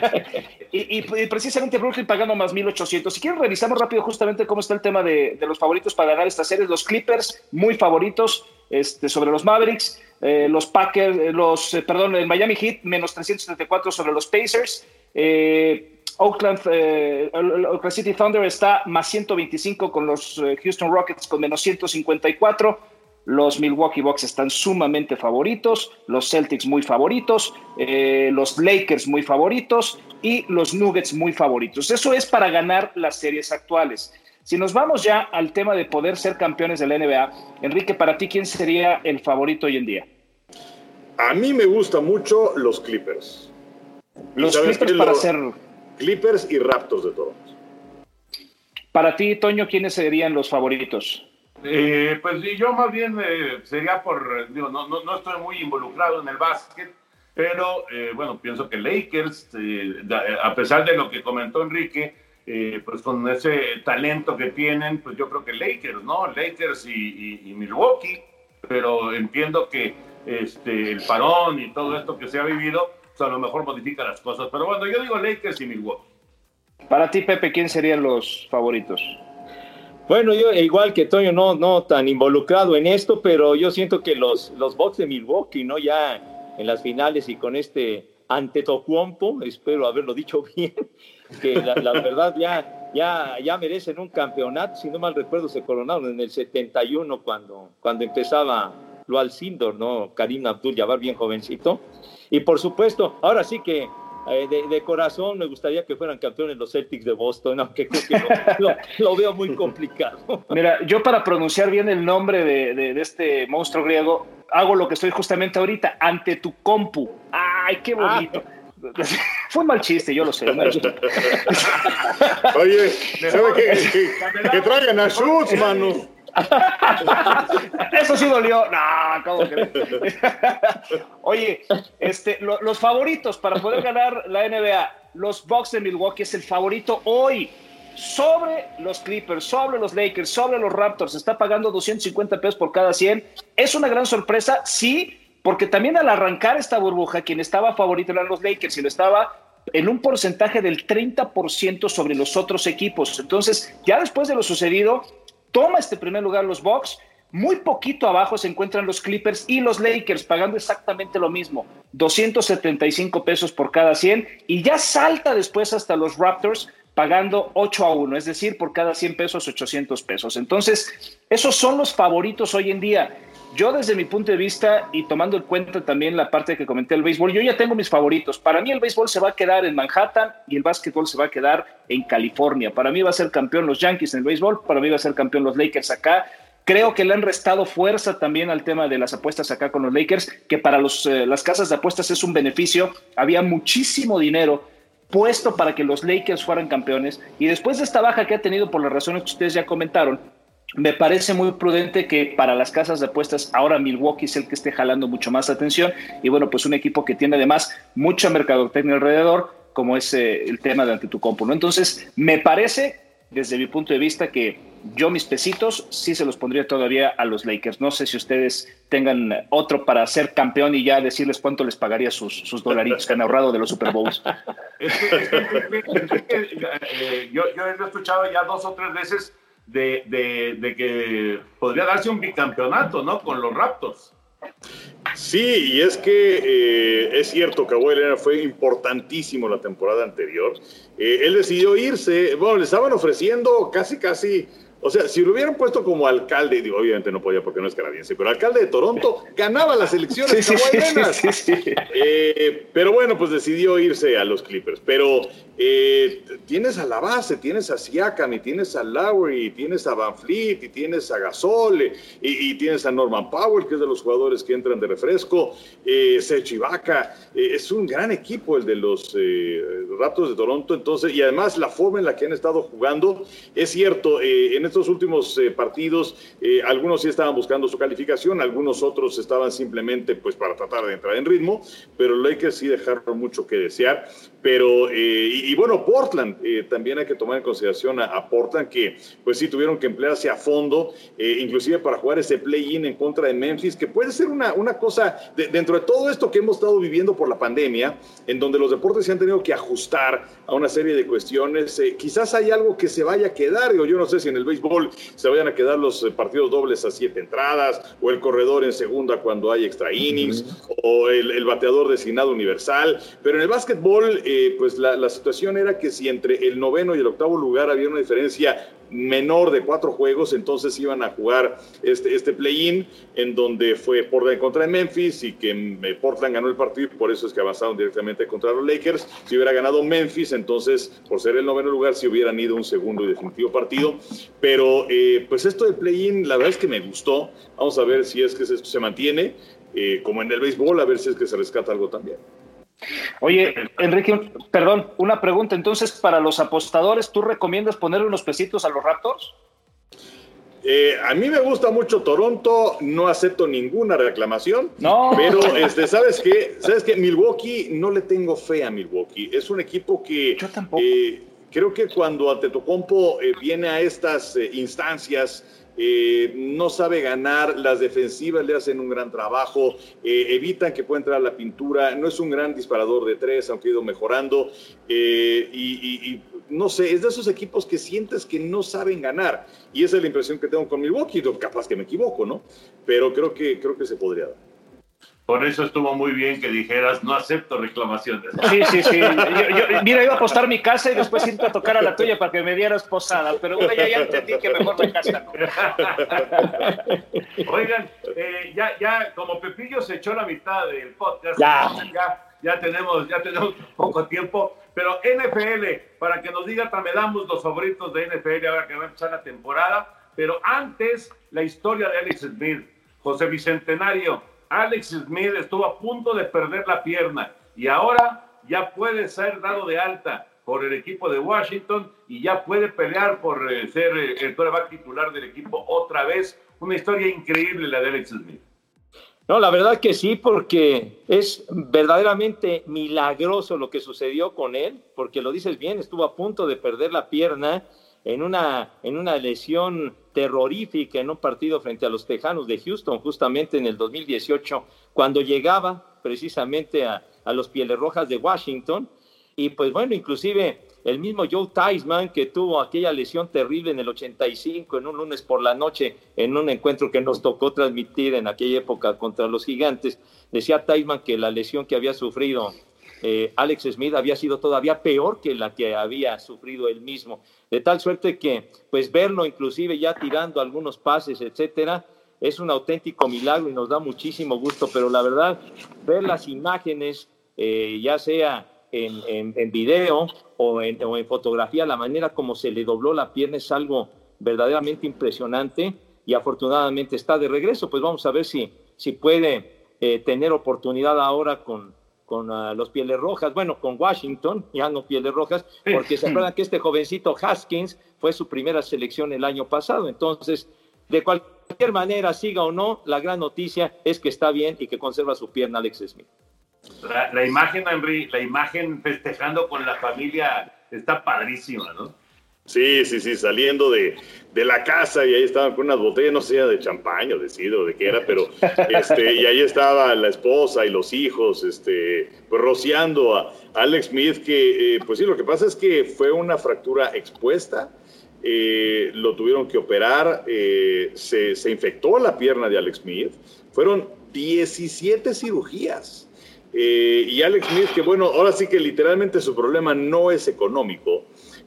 *laughs* y, precisamente Brooklyn pagando más 1800. Si quieren, revisamos rápido justamente cómo está el tema de, los favoritos para ganar esta serie. Los Clippers, muy favoritos este, sobre los Mavericks. Eh, los Packers, eh, los, perdón, el Miami Heat, menos 374 sobre los Pacers. Eh, Oakland, eh, Oakland City Thunder está más 125 con los eh, Houston Rockets con menos 154. Los Milwaukee Bucks están sumamente favoritos, los Celtics muy favoritos, eh, los Lakers muy favoritos y los Nuggets muy favoritos. Eso es para ganar las series actuales. Si nos vamos ya al tema de poder ser campeones de la NBA, Enrique, para ti, ¿quién sería el favorito hoy en día? A mí me gustan mucho los Clippers. Los Clippers para ser Clippers y Raptors de Toronto. Para ti, Toño, ¿quiénes serían los favoritos? Eh, pues yo más bien eh, sería por, digo, no, no, estoy muy involucrado en el básquet, pero eh, bueno, pienso que Lakers, a pesar de lo que comentó Enrique, pues con ese talento que tienen, pues yo creo que Lakers, ¿no? Lakers y, Milwaukee, pero entiendo que este, el parón y todo esto que se ha vivido, a lo mejor modifica las cosas. Pero bueno, yo digo Lakers y Milwaukee. Para ti, Pepe, ¿quién serían los favoritos? Bueno, yo igual que Toño, no, no tan involucrado en esto, pero yo siento que los, los Bucks de Milwaukee, ¿no? Ya en las finales y con este ante Tocuompo, espero haberlo dicho *laughs* bien, que la, verdad ya, ya, ya merecen un campeonato, si no mal recuerdo se coronaron en el 71 cuando, cuando empezaba lo al Sindor, ¿no? Karim Abdul-Jabbar bien jovencito, y por supuesto, ahora sí que eh, de, corazón me gustaría que fueran campeones los Celtics de Boston, aunque creo que *laughs* lo, veo muy complicado. Mira, yo para pronunciar bien el nombre de, este monstruo griego, hago lo que estoy justamente ahorita, ante tu compu. ¡Ay, qué bonito! *laughs* Fue un mal chiste, yo lo sé. *laughs* Oye, ¿sabe qué? Que, traigan a Schutz, mano. *laughs* Eso sí dolió. No, ¿cómo que? *laughs* Oye, este, los favoritos para poder ganar la NBA, los Bucks de Milwaukee es el favorito hoy sobre los Clippers, sobre los Lakers, sobre los Raptors. Está pagando 250 pesos por cada 100. Es una gran sorpresa, sí, porque también al arrancar esta burbuja, quien estaba favorito eran los Lakers y lo estaba en un porcentaje del 30% sobre los otros equipos. Entonces, ya después de lo sucedido, toma este primer lugar los Bucks. Muy poquito abajo se encuentran los Clippers y los Lakers pagando exactamente lo mismo, 275 pesos por cada 100 y ya salta después hasta los Raptors pagando 8 a 1, es decir, por cada 100 pesos 800 pesos. Entonces, esos son los favoritos hoy en día. Yo desde mi punto de vista y tomando en cuenta también la parte que comenté del béisbol, yo ya tengo mis favoritos. Para mí el béisbol se va a quedar en Manhattan y el básquetbol se va a quedar en California. Para mí va a ser campeón los Yankees en el béisbol, para mí va a ser campeón los Lakers acá. Creo que le han restado fuerza también al tema de las apuestas acá con los Lakers, que para los, eh, las casas de apuestas es un beneficio. Había muchísimo dinero puesto para que los Lakers fueran campeones y después de esta baja que ha tenido por las razones que ustedes ya comentaron, me parece muy prudente que para las casas de apuestas ahora Milwaukee es el que esté jalando mucho más atención y bueno, pues un equipo que tiene además mucha mercadotecnia alrededor, como es eh, el tema de Antetokounmpo, ¿no? Entonces, me parece desde mi punto de vista que yo mis pesitos sí se los pondría todavía a los Lakers. No sé si ustedes tengan otro para ser campeón y ya decirles cuánto les pagaría sus, sus dolaritos que han ahorrado de los Super Bowls. yo, yo he escuchado ya dos o tres veces de, de, que podría darse un bicampeonato, ¿no? Con los Raptors. Sí, y es que eh, es cierto que Leonard fue importantísimo la temporada anterior. Eh, él decidió irse, bueno, le estaban ofreciendo casi, casi O sea, si lo hubieran puesto como alcalde, digo, obviamente no podía porque no es canadiense, pero alcalde de Toronto ganaba las elecciones Sí. Eh, pero bueno, pues decidió irse a los Clippers. Pero eh, tienes a la base, tienes a Siakam, y tienes a Lowry, y tienes a Van Fleet, y tienes a Gasol, y, y tienes a Norman Powell, que es de los jugadores que entran de refresco, eh. Eh, es un gran equipo el de los eh, Raptors de Toronto, entonces, y además la forma en la que han estado jugando, es cierto, eh, en estos últimos eh, partidos, eh, algunos sí estaban buscando su calificación, algunos otros estaban simplemente pues para tratar de entrar en ritmo, pero los Lakers sí dejaron mucho que desear. Pero, eh, y, y bueno, Portland, eh, también hay que tomar en consideración a, a Portland, que pues sí tuvieron que emplearse a fondo, eh, inclusive para jugar ese play-in en contra de Memphis, que puede ser una, una cosa, de- dentro de todo esto que hemos estado viviendo por la pandemia, en donde los deportes se han tenido que ajustar a una serie de cuestiones, eh, quizás hay algo que se vaya a quedar, digo, yo no sé si en el béisbol se vayan a quedar los eh, partidos dobles a siete entradas, o el corredor en segunda cuando hay extra innings, o el, el bateador designado universal, pero en el básquetbol, eh, pues la, la situación era que si entre el noveno y el octavo lugar había una diferencia menor de cuatro juegos, entonces iban a jugar este, este play-in, en donde fue Portland contra Memphis y que eh, Portland ganó el partido, y por eso es que avanzaron directamente contra los Lakers. Si hubiera ganado Memphis, entonces, por ser el noveno lugar, si hubieran ido un segundo y definitivo partido. Pero, eh, pues esto del play-in, la verdad es que me gustó. Vamos a ver si es que esto se mantiene, eh, como en el béisbol, a ver si es que se rescata algo también. Oye, Enrique, perdón, una pregunta. Entonces, para los apostadores, ¿tú recomiendas ponerle unos pesitos a los Raptors? Eh, a mí me gusta mucho Toronto, no acepto ninguna reclamación. No. Pero, este, ¿sabes qué? ¿Sabes qué? Milwaukee, no le tengo fe a Milwaukee. Es un equipo que. eh, creo que cuando Antetokounmpo eh, viene a estas eh, instancias. Eh, no sabe ganar, las defensivas le hacen un gran trabajo, eh, evitan que pueda entrar la pintura, no es un gran disparador de tres, aunque ha ido mejorando, eh, y, y- y no sé, es de esos equipos que sientes que no saben ganar, y esa es la impresión que tengo con Milwaukee, capaz que me equivoco, ¿no? Pero creo que, creo que se podría dar. Por eso estuvo muy bien que dijeras, no acepto reclamaciones. Sí, sí, sí. Yo- yo- mira, iba a apostar mi casa y después irte a tocar a la tuya para que me dieras posada, pero bueno, ya, ya entendí que mejor me casa. ¿no? *laughs* Oigan, eh, ya, ya, como Pepillo se echó la mitad del podcast, Ya. ya, ya tenemos, ya tenemos poco tiempo, pero NFL, para que nos diga, también damos los favoritos de NFL ahora que va a empezar la temporada, pero antes, la historia de Alex Smith, José Bicentenario, Alex Smith estuvo a punto de perder la pierna y ahora ya puede ser dado de alta por el equipo de Washington y ya puede pelear por eh, ser eh, el quarterback titular del equipo otra vez. Una historia increíble la de Alex Smith. No, la verdad que sí, porque es verdaderamente milagroso lo que sucedió con él, porque lo dices bien, estuvo a punto de perder la pierna en una, en una lesión terrorífica en un partido frente a los Tejanos de Houston, justamente en el 2018, cuando llegaba precisamente a, a los Pieles Rojas de Washington. Y pues bueno, inclusive el mismo Joe Theismann, que tuvo aquella lesión terrible en el 85, en un lunes por la noche, en un encuentro que nos tocó transmitir en aquella época contra los gigantes, decía Theismann que la lesión que había sufrido eh, Alex Smith había sido todavía peor que la que había sufrido él mismo. De tal suerte que, pues verlo inclusive ya tirando algunos pases, etcétera, es un auténtico milagro y nos da muchísimo gusto, pero la verdad, ver las imágenes, eh, ya sea en, en, video o en, o en, fotografía, la manera como se le dobló la pierna es algo verdaderamente impresionante y afortunadamente está de regreso. Pues vamos a ver si, si puede eh, tener oportunidad ahora con, con uh, los Pieles Rojas, bueno, con Washington, ya no Pieles Rojas, porque se acuerdan *clears throat* que este jovencito Haskins fue su primera selección el año pasado. Entonces, de cualquier manera, siga o no, la gran noticia es que está bien y que conserva su pierna Alex Smith. La, la, imagen, Henry, la imagen festejando con la familia está padrísima, ¿no? Sí, sí, sí, saliendo de, de la casa y ahí estaban con unas botellas, no sé, de champaña de sidro, de qué era, pero *laughs* este, y ahí estaba la esposa y los hijos, este, pues rociando a Alex Smith, que, eh, pues sí, lo que pasa es que fue una fractura expuesta, eh, lo tuvieron que operar, eh, se, se infectó la pierna de Alex Smith, fueron 17 cirugías. Eh, y Alex Smith, que bueno, ahora sí que literalmente su problema no es económico,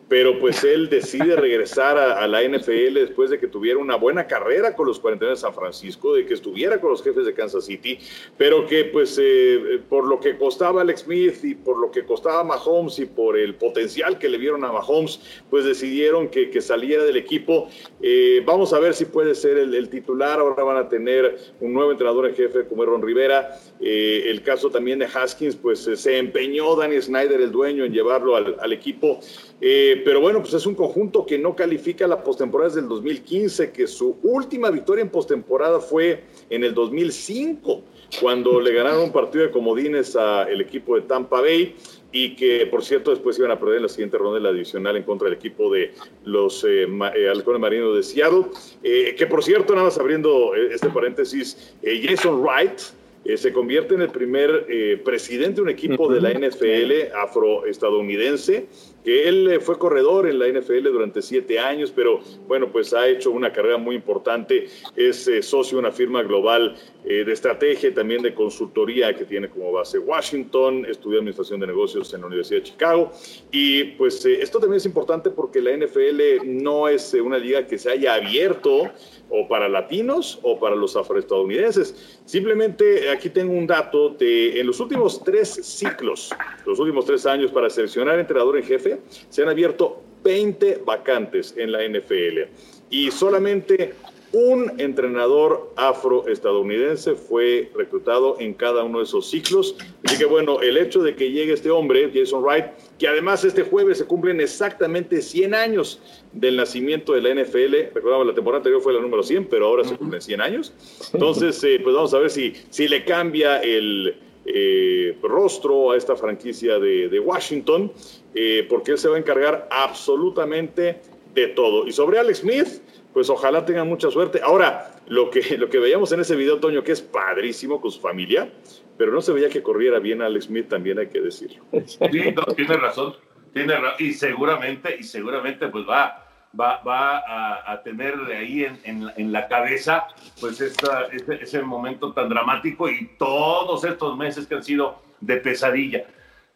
pero pues él decide regresar a, la NFL después de que tuviera una buena carrera con los 49 de San Francisco, de que estuviera con los jefes de Kansas City, pero que pues eh, por lo que costaba Alex Smith y por lo que costaba Mahomes y por el potencial que le vieron a Mahomes, pues decidieron que, que saliera del equipo. Eh, vamos a ver si puede ser el, titular, ahora van a tener un nuevo entrenador en jefe como Ron Rivera, eh, el caso también de Haskins, pues se empeñó Danny Snyder, el dueño, en llevarlo al, equipo. Eh, pero bueno, pues es un conjunto que no califica la postemporada desde el 2015, que su última victoria en postemporada fue en el 2005, cuando le ganaron un partido de comodines al equipo de Tampa Bay y que por cierto después iban a perder en la siguiente ronda de la divisional en contra del equipo de los eh, eh halcones marinos de Seattle, eh, que por cierto, nada más abriendo este paréntesis, Jason Wright, se convierte en el primer presidente de un equipo de la NFL afroestadounidense él eh, fue corredor en la NFL durante siete años, pero bueno, pues ha hecho una carrera muy importante, es eh, socio de una firma global eh, de estrategia y también de consultoría que tiene como base Washington, estudió administración de negocios en la Universidad de Chicago y pues esto también es importante porque la NFL no es una liga que se haya abierto o para latinos o para los afroestadounidenses. Simplemente aquí tengo un dato de en los últimos tres ciclos, los últimos tres años para seleccionar entrenador en jefe, se han abierto 20 vacantes en la NFL y solamente un entrenador afroestadounidense fue reclutado en cada uno de esos ciclos. Así que bueno, el hecho de que llegue este hombre, Jason Wright, que además este jueves se cumplen exactamente 100 años del nacimiento de la NFL. Recordamos, la temporada anterior fue la número 100, pero ahora se cumplen 100 años. Entonces, eh, pues vamos a ver si, si le cambia el eh, rostro a esta franquicia de, Washington, eh, porque él se va a encargar absolutamente de todo. Y sobre Alex Smith, pues ojalá tengan mucha suerte. Ahora, lo que, *laughs* lo que veíamos en ese video, Toño, que es padrísimo con su familia, pero no se veía que corriera bien Alex Smith, también hay que decirlo. Sí, tiene razón, tiene y seguramente, y seguramente pues va, va, va a, tener ahí en, en, la cabeza pues esta, ese, momento tan dramático y todos estos meses que han sido de pesadilla.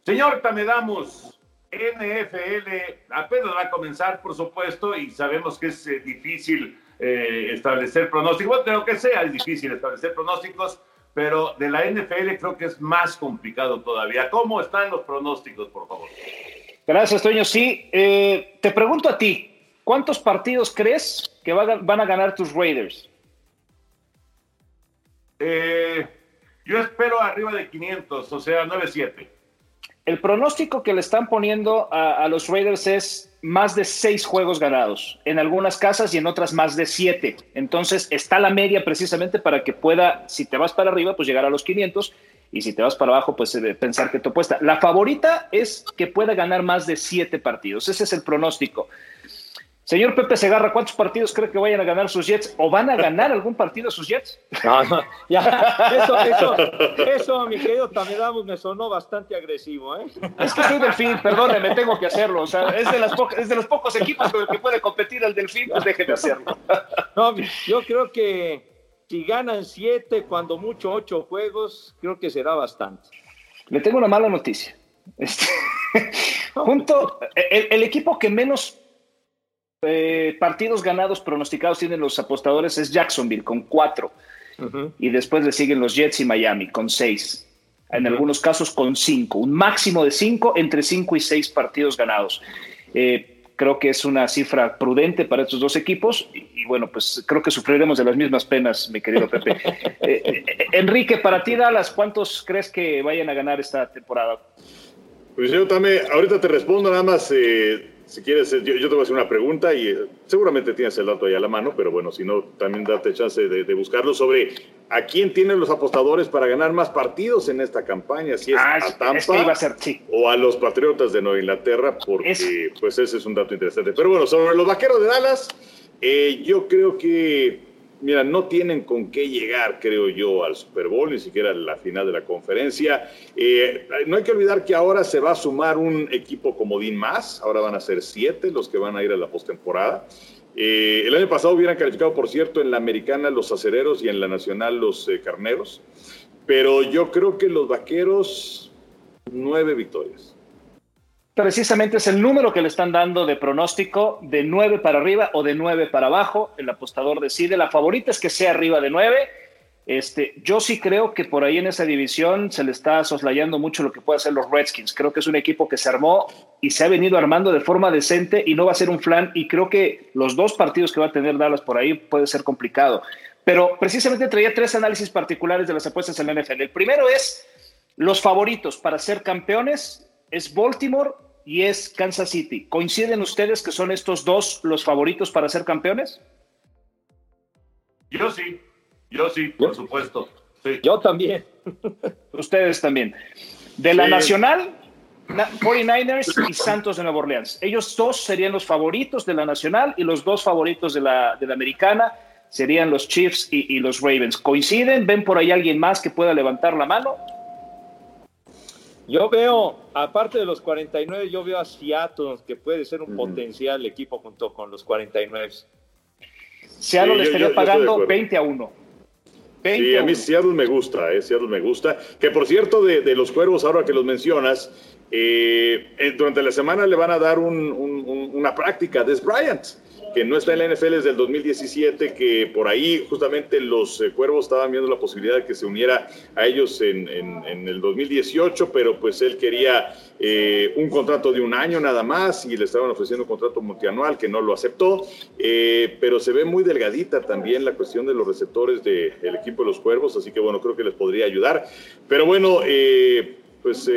Señor Tamedamos, NFL apenas va a comenzar, por supuesto, y sabemos que es eh, difícil eh, establecer pronósticos. Bueno, de que sea, es difícil establecer pronósticos, pero de la NFL creo que es más complicado todavía. ¿Cómo están los pronósticos, por favor? Gracias, Toño. Sí, eh, te pregunto a ti, ¿cuántos partidos crees que van a ganar tus Raiders? yo espero arriba de 500, o sea, 9-7. El pronóstico que le están poniendo a, los Raiders es más de seis juegos ganados, en algunas casas y en otras más de siete. Entonces está la media precisamente para que pueda, si te vas para arriba, pues llegar a los 500 y si te vas para abajo, pues pensar que tu apuesta. La favorita es que pueda ganar más de siete partidos. Ese es el pronóstico. Señor Pepe Segarra, ¿cuántos partidos cree que vayan a ganar sus Jets? ¿O van a ganar algún partido sus Jets? No, no, *laughs* ya, eso, eso, eso, mi querido Tamedamos, me sonó bastante agresivo, ¿eh? Es que soy Delfín, perdóneme, tengo que hacerlo. O sea, es de, las es de los pocos equipos con el que puede competir el Delfín, pues déjeme hacerlo. *laughs* No, yo creo que si ganan siete, cuando mucho ocho juegos, creo que será bastante. Le tengo una mala noticia. Este, *laughs* junto, el equipo que menos eh, partidos ganados pronosticados tienen los apostadores es Jacksonville con cuatro. Y después le siguen los Jets y Miami con seis. En algunos casos con cinco. Un máximo de cinco, entre cinco y seis partidos ganados. Eh, creo que es una cifra prudente para estos dos equipos. Y, bueno, pues creo que sufriremos de las mismas penas, mi querido *laughs* Pepe. Eh, Enrique, para ti, Dallas, ¿cuántos crees que vayan a ganar esta temporada? Pues yo también, ahorita te respondo nada más si quieres, yo, te voy a hacer una pregunta y eh, seguramente tienes el dato ahí a la mano, pero bueno, si no, también date chance de, buscarlo sobre a quién tienen los apostadores para ganar más partidos en esta campaña, si es ah, a Tampa o a los Patriotas de Nueva Inglaterra, porque pues ese es un dato interesante. Pero bueno, sobre los Vaqueros de Dallas, eh, yo creo que mira, no tienen con qué llegar, creo yo, al Super Bowl, ni siquiera a la final de la conferencia. Eh, no hay que olvidar que ahora se va a sumar un equipo comodín más, ahora van a ser siete los que van a ir a la postemporada. Eh, el año pasado hubieran calificado, por cierto, en la americana los acereros y en la nacional los eh, carneros, pero yo creo que los vaqueros, nueve victorias. Precisamente es el número que le están dando de pronóstico de 9 para arriba o de 9 para abajo. El apostador decide. La favorita es que sea arriba de 9. Este, yo sí creo que por ahí en esa división se le está soslayando mucho lo que puede hacer los Redskins. Creo que es un equipo que se armó y se ha venido armando de forma decente y no va a ser un flan. Y creo que los dos partidos que va a tener Dallas por ahí puede ser complicado. Pero precisamente traía tres análisis particulares de las apuestas en la NFL. El primero es los favoritos para ser campeones es Baltimore y es Kansas City. ¿Coinciden ustedes que son estos dos los favoritos para ser campeones? Yo sí, yo sí, por supuesto. Yo también. *laughs* ustedes también. De la Nacional, 49ers y Santos de Nueva Orleans. Ellos dos serían los favoritos de la Nacional y los dos favoritos de la, de la Americana serían los Chiefs y, y los Ravens. ¿Coinciden? ¿Ven por ahí alguien más que pueda levantar la mano? Yo veo, aparte de los 49, yo veo a Seattle, que puede ser un potencial equipo junto con los 49. Seattle le estaría pagando 20 a 1. sí, a, mí Seattle me gusta, eh, Seattle me gusta. Que por cierto, de, de los cuervos, ahora que los mencionas, eh, eh, durante la semana le van a dar un, un, una práctica de Bryant que no está en la NFL desde el 2017, que por ahí justamente los eh, Cuervos estaban viendo la posibilidad de que se uniera a ellos en, en, el 2018, pero pues él quería eh, un contrato de un año nada más y le estaban ofreciendo un contrato multianual que no lo aceptó, eh, pero se ve muy delgadita también la cuestión de los receptores del equipo de los Cuervos, así que bueno, creo que les podría ayudar. Pero bueno, pues...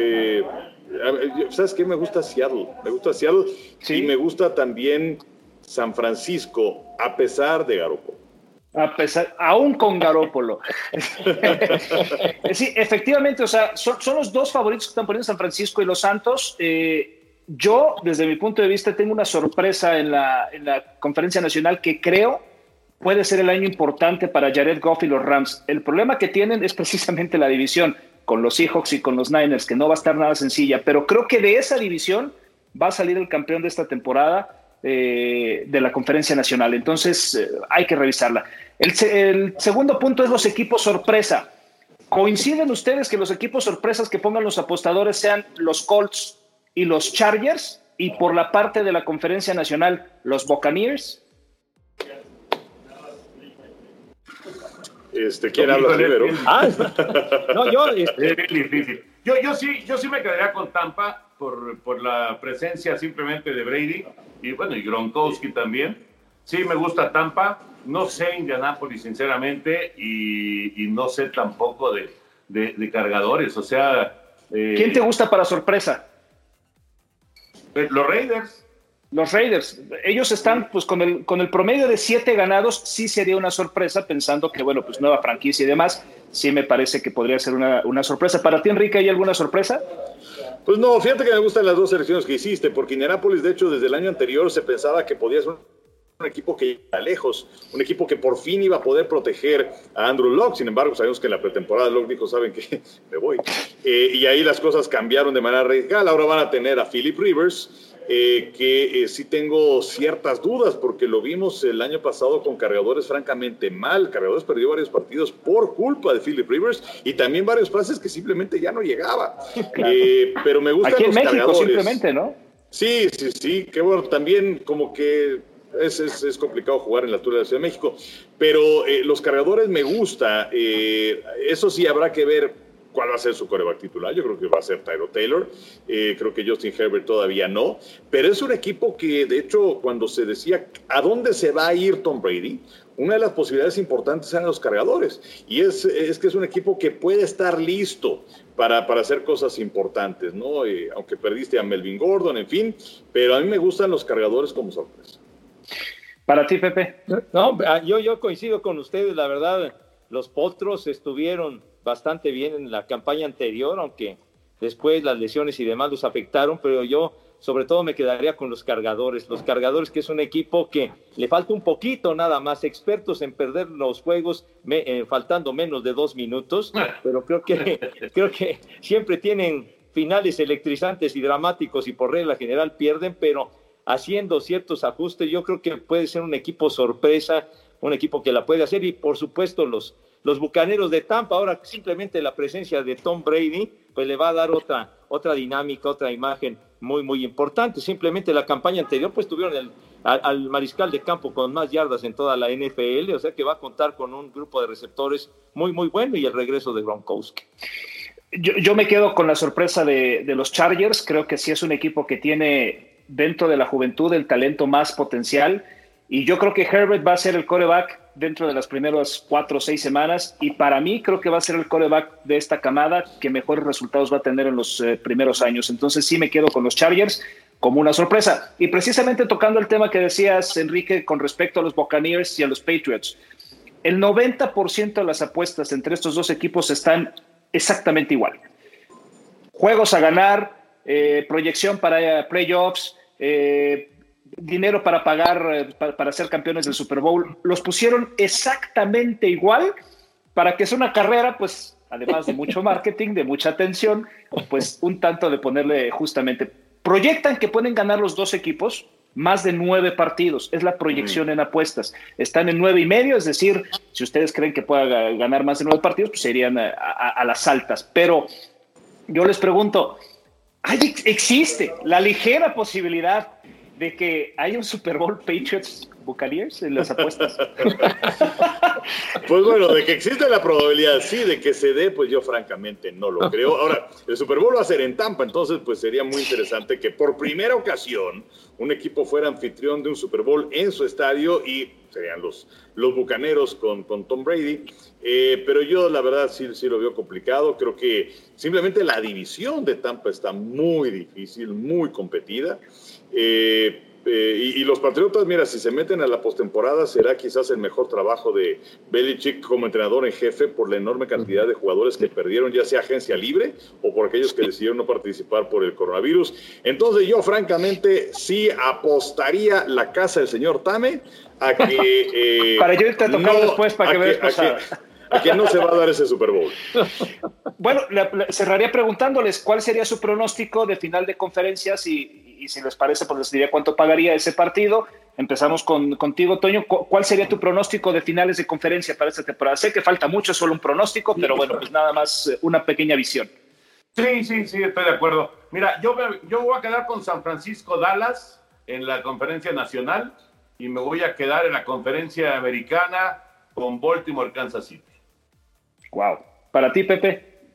¿Sabes qué? Me gusta Seattle. Me gusta Seattle y me gusta también San Francisco, a pesar de Garópolo. A pesar, aún con Garópolo. *laughs* sí, efectivamente, o sea, son, los dos favoritos que están poniendo San Francisco y los Santos. Eh, yo, desde mi punto de vista, tengo una sorpresa en la, en la conferencia nacional que creo puede ser el año importante para Jared Goff y los Rams. El problema que tienen es precisamente la división con los Seahawks y con los Niners, que no va a estar nada sencilla, pero creo que de esa división va a salir el campeón de esta temporada eh, de la conferencia nacional. Entonces eh, hay que revisarla. El, segundo punto es los equipos sorpresa. ¿Coinciden ustedes que los equipos sorpresas que pongan los apostadores sean los Colts y los Chargers? Y por la parte de la conferencia nacional, los Buccaneers? Este, ¿Quién habla primero? Ah, no, yo. Este, es difícil. Yo, yo, sí, yo sí me quedaría con Tampa por, por la presencia simplemente de Brady y bueno, y Gronkowski también. Sí, me gusta Tampa. No sé Indianápolis, sinceramente, y, no sé tampoco de, de, cargadores. O sea. Eh, ¿Quién te gusta para sorpresa? Eh, los Raiders. Los Raiders, ellos están pues con el, con el promedio de siete ganados, sí sería una sorpresa, pensando que, bueno, pues nueva franquicia y demás, sí me parece que podría ser una, una sorpresa. ¿Para ti, Enrique, hay alguna sorpresa? Pues no, fíjate que me gustan las dos selecciones que hiciste, porque Indianapolis, de hecho, desde el año anterior se pensaba que podía ser un equipo que iba lejos, un equipo que por fin iba a poder proteger a Andrew Locke. Sin embargo, sabemos que en la pretemporada Locke dijo, saben que *laughs* me voy. Eh, y ahí las cosas cambiaron de manera radical. Ahora van a tener a Philip Rivers, eh, que eh, sí tengo ciertas dudas porque lo vimos el año pasado con cargadores francamente mal. Cargadores perdió varios partidos por culpa de Philip Rivers y también varios pases que simplemente ya no llegaba. *laughs* Eh, pero me gustan Aquí en México simplemente, ¿no? Sí, sí, sí. Que bueno, también como que es, es, complicado jugar en la altura de la Ciudad de México. Pero los cargadores me gusta. eso sí habrá que ver cuál va a ser su coreback titular. Yo creo que va a ser Tyro Taylor. Eh, creo que Justin Herbert todavía no. Pero es un equipo que, de hecho, cuando se decía a dónde se va a ir Tom Brady, una de las posibilidades importantes eran los cargadores. Y es, es que es un equipo que puede estar listo para, para hacer cosas importantes, ¿no? Eh, aunque perdiste a Melvin Gordon, en fin. Pero a mí me gustan los cargadores como sorpresa. Para ti, Pepe. No, yo, yo coincido con ustedes, la verdad. Los potros estuvieron bastante bien en la campaña anterior, aunque después las lesiones y demás los afectaron, pero yo sobre todo me quedaría con los cargadores. Los cargadores que es un equipo que le falta un poquito nada más, expertos en perder los juegos eh, faltando menos de dos minutos, pero creo que, *laughs* creo que siempre tienen finales electrizantes y dramáticos y por regla general pierden, pero haciendo ciertos ajustes, yo creo que puede ser un equipo sorpresa, un equipo que la puede hacer y por supuesto los los Bucaneros de Tampa. Ahora simplemente la presencia de Tom Brady pues le va a dar otra, otra dinámica, otra imagen muy, muy importante. Simplemente la campaña anterior, pues tuvieron el, al, mariscal de campo con más yardas en toda la NFL, o sea que va a contar con un grupo de receptores muy, muy bueno y el regreso de Gronkowski. Yo, me quedo con la sorpresa de, de, los Chargers. Creo que sí es un equipo que tiene dentro de la juventud el talento más potencial. Y yo creo que Herbert va a ser el coreback dentro de las primeras cuatro o seis semanas. Y para mí creo que va a ser el coreback de esta camada que mejores resultados va a tener en los eh, primeros años. Entonces sí me quedo con los Chargers como una sorpresa. Y precisamente tocando el tema que decías, Enrique, con respecto a los Buccaneers y a los Patriots. El 90% de las apuestas entre estos dos equipos están exactamente igual. Juegos a ganar, eh, proyección para playoffs, eh, dinero para pagar, para, ser campeones del Super Bowl, los pusieron exactamente igual para que sea una carrera, pues, además de mucho *laughs* marketing, de mucha atención, pues un tanto de ponerle justamente. Proyectan que pueden ganar los dos equipos más de nueve partidos, es la proyección en apuestas. Están en nueve y medio, es decir, si ustedes creen que pueda ganar más de nueve partidos, pues serían a las altas. Pero yo les pregunto, hay, existe la ligera posibilidad de que haya un Super Bowl Patriots Buccaneers en las apuestas. *laughs* pues bueno, de que existe la probabilidad, sí, de que se dé, pues yo francamente no lo creo. Ahora, el Super Bowl va a ser en Tampa, entonces pues sería muy interesante que por primera ocasión un equipo fuera anfitrión de un Super Bowl en su estadio y serían los, los Bucaneros con, con Tom Brady. Eh, pero yo la verdad sí, sí lo veo complicado. Creo que simplemente la división de Tampa está muy difícil, muy competida. Eh, eh, y, los Patriotas, mira, si se meten a la postemporada, será quizás el mejor trabajo de Belichick como entrenador en jefe por la enorme cantidad de jugadores que perdieron, ya sea agencia libre o por aquellos que decidieron no participar por el coronavirus. Entonces, yo, francamente, sí apostaría la casa del señor Tame a que. *laughs* Eh, para yo irte a tocar después para que, veas a que no se va a dar ese Super Bowl. *laughs* Bueno, cerraría preguntándoles cuál sería su pronóstico de final de conferencias y, y si les parece, pues les diría cuánto pagaría ese partido. Empezamos con, contigo, Toño. ¿Cuál sería tu pronóstico de finales de conferencia para esta temporada? Sé que falta mucho, solo un pronóstico, pero bueno, pues nada más eh, una pequeña visión. Sí, sí, sí, estoy de acuerdo. Mira, yo, yo voy a quedar con San Francisco Dallas en la conferencia nacional y me voy a quedar en la conferencia americana con Baltimore Kansas City. Wow. Para ti, Pepe.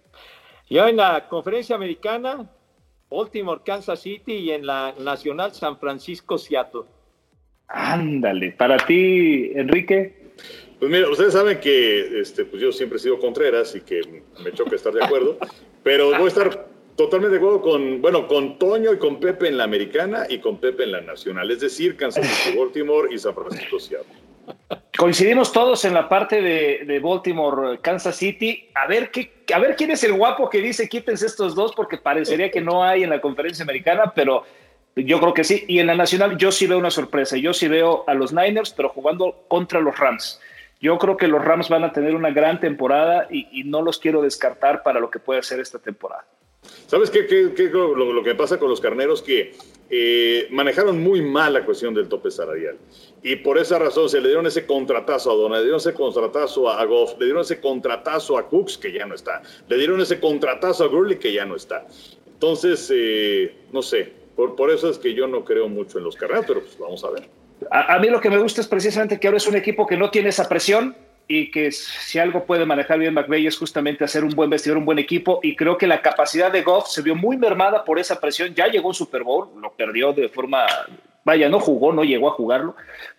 Yo en la conferencia americana Baltimore, Kansas City y en la Nacional San Francisco, Seattle. Ándale, para ti, Enrique. Pues mira, ustedes saben que este, pues yo siempre he sido Contreras y que me choca estar de acuerdo, *laughs* pero voy a estar totalmente de acuerdo con, bueno, con Toño y con Pepe en la americana y con Pepe en la nacional, es decir, Kansas City, *laughs* Baltimore y San Francisco, Seattle. Coincidimos todos en la parte de, Baltimore, Kansas City. A ver, qué, a ver quién es el guapo que dice quítense estos dos, porque parecería que no hay en la conferencia americana, pero yo creo que sí. Y en la nacional yo sí veo una sorpresa. Yo sí veo a los Niners, pero jugando contra los Rams. Yo creo que los Rams van a tener una gran temporada y, no los quiero descartar para lo que puede ser esta temporada. ¿Sabes qué, qué, lo, lo, que pasa con los carneros? Que eh, manejaron muy mal la cuestión del tope salarial. Y por esa razón se le dieron ese contratazo a Dona, le dieron ese contratazo a Goff, le dieron ese contratazo a Cooks, que ya no está, le dieron ese contratazo a Gurley, que ya no está. Entonces, eh, no sé, por, por, eso es que yo no creo mucho en los carneros, pero pues vamos a ver. A, a mí lo que me gusta es precisamente que ahora es un equipo que no tiene esa presión, y que si algo puede manejar bien McVeigh es justamente hacer un buen vestidor, un buen equipo y creo que la capacidad de Goff se vio muy mermada por esa presión, ya llegó un Super Bowl, lo perdió de forma, vaya, no jugó, no llegó a jugarlo,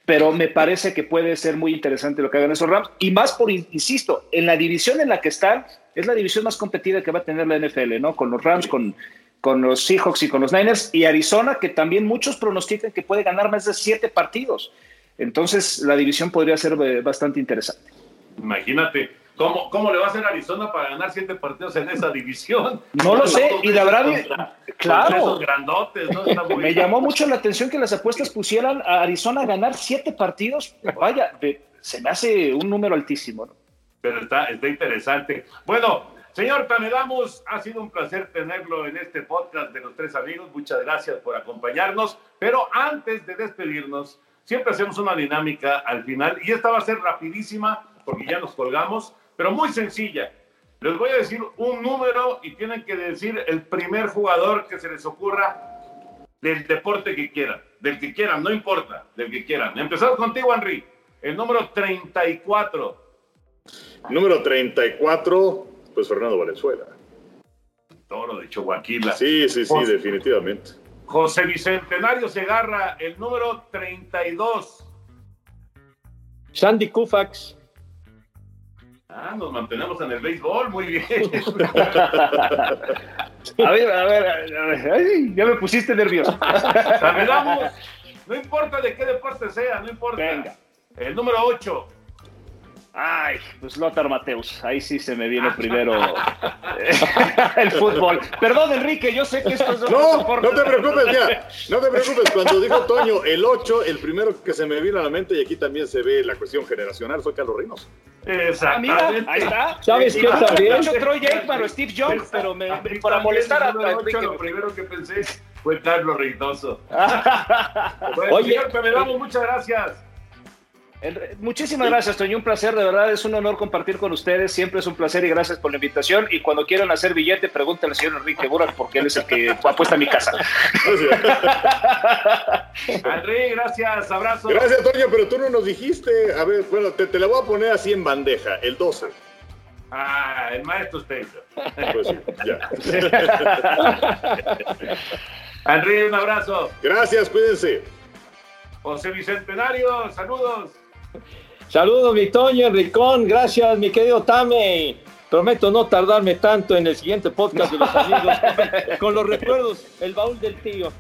pero me parece que puede ser muy interesante lo que hagan esos Rams y más por, insisto, en la división en la que están, es la división más competida que va a tener la NFL, ¿no? Con los Rams, con, con los Seahawks y con los Niners y Arizona, que también muchos pronostican que puede ganar más de siete partidos. Entonces, la división podría ser eh, bastante interesante. Imagínate, ¿cómo, cómo le va a hacer Arizona para ganar siete partidos en esa división? *laughs* No lo sé, y la verdad, claro. Esos grandotes, ¿no? Me llamó mucho la atención que las apuestas pusieran a Arizona a ganar siete partidos. Vaya, se me hace un número altísimo, ¿no? Pero está, está interesante. Bueno, Señor Tamedamos, ha sido un placer tenerlo en este podcast de los tres amigos. Muchas gracias por acompañarnos. Pero antes de despedirnos, siempre hacemos una dinámica al final y esta va a ser rapidísima porque ya nos colgamos, pero muy sencilla. Les voy a decir un número y tienen que decir el primer jugador que se les ocurra del deporte que quieran, del que quieran, no importa, del que quieran. Empezamos contigo, Henry. El número 34. Número 34, pues Fernando Valenzuela. Toro de Chihuahua. Sí, sí, sí, José, definitivamente. José Bicentenario Segarra, el número 32. Sandy Koufax. Ah, nos mantenemos en el béisbol, muy bien. *laughs* A ver, a ver, a ver, ay, ya me pusiste nervioso. Saludamos. No importa de qué deporte sea, no importa. Venga. El número 8. Ay, pues Lothar Mateus, ahí sí se me viene *laughs* primero *laughs* el fútbol. Perdón, Enrique, yo sé que esto es... No, no te preocupes, mira, no te preocupes. Cuando dijo Toño el 8, el primero que se me vino a la mente, y aquí también se ve la cuestión generacional, fue Carlos Reynoso. Ah, mira, ahí está. ¿Sabes qué también? hecho, Troy Aikman o Steve Jones, pero me, mí para también, molestar a, Enrique. Lo primero que pensé fue Carlos Reynoso. *laughs* Bueno, Oye, señor Pemelamo, muchas gracias. Muchísimas gracias, Toño. Un placer, de verdad. Es un honor compartir con ustedes. Siempre es un placer y gracias por la invitación. Y cuando quieran hacer billete, pregúntenle al señor Enrique Burak porque él es el que apuesta a mi casa. Henry, *laughs* gracias, abrazo. Gracias, Toño, pero tú no nos dijiste. A ver, bueno, te, te la voy a poner así en bandeja, el 12. Ah, el maestro usted. Pues sí, ya. Henry, un abrazo. Gracias, cuídense. José Bicentenario, saludos. Saludos, mi Toño, Enricón. Gracias, mi querido Tame. Prometo no tardarme tanto en el siguiente podcast de los *laughs* amigos con los recuerdos, el baúl del tío.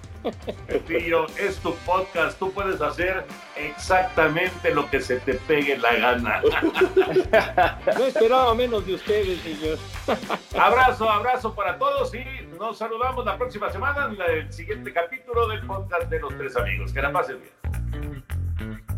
Tío, es tu podcast, tú puedes hacer exactamente lo que se te pegue la gana. *laughs* No esperaba menos de ustedes, niños. Abrazo, abrazo para todos y nos saludamos la próxima semana en el siguiente capítulo del podcast de los tres amigos. Que la pasen bien.